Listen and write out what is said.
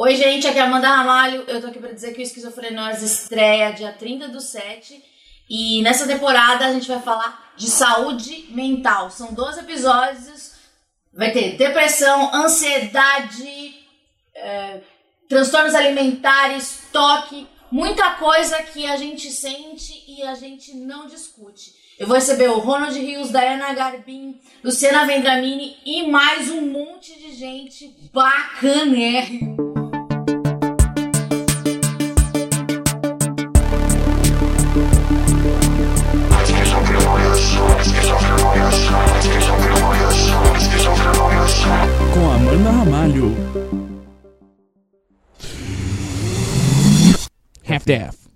Oi, gente, aqui é a Amanda Ramalho. Eu tô aqui pra dizer que o Esquizofrenose estreia dia 30 do 7. E nessa temporada a gente vai falar de saúde mental. São 12 episódios. Vai ter depressão, ansiedade, é, transtornos alimentares, toque, muita coisa que a gente sente e a gente não discute. Eu vou receber o Ronald Rios, Diana Garbin, Luciana Vendramini e mais um monte de gente bacanérrimo. Amanda Ramalho. Half-Death.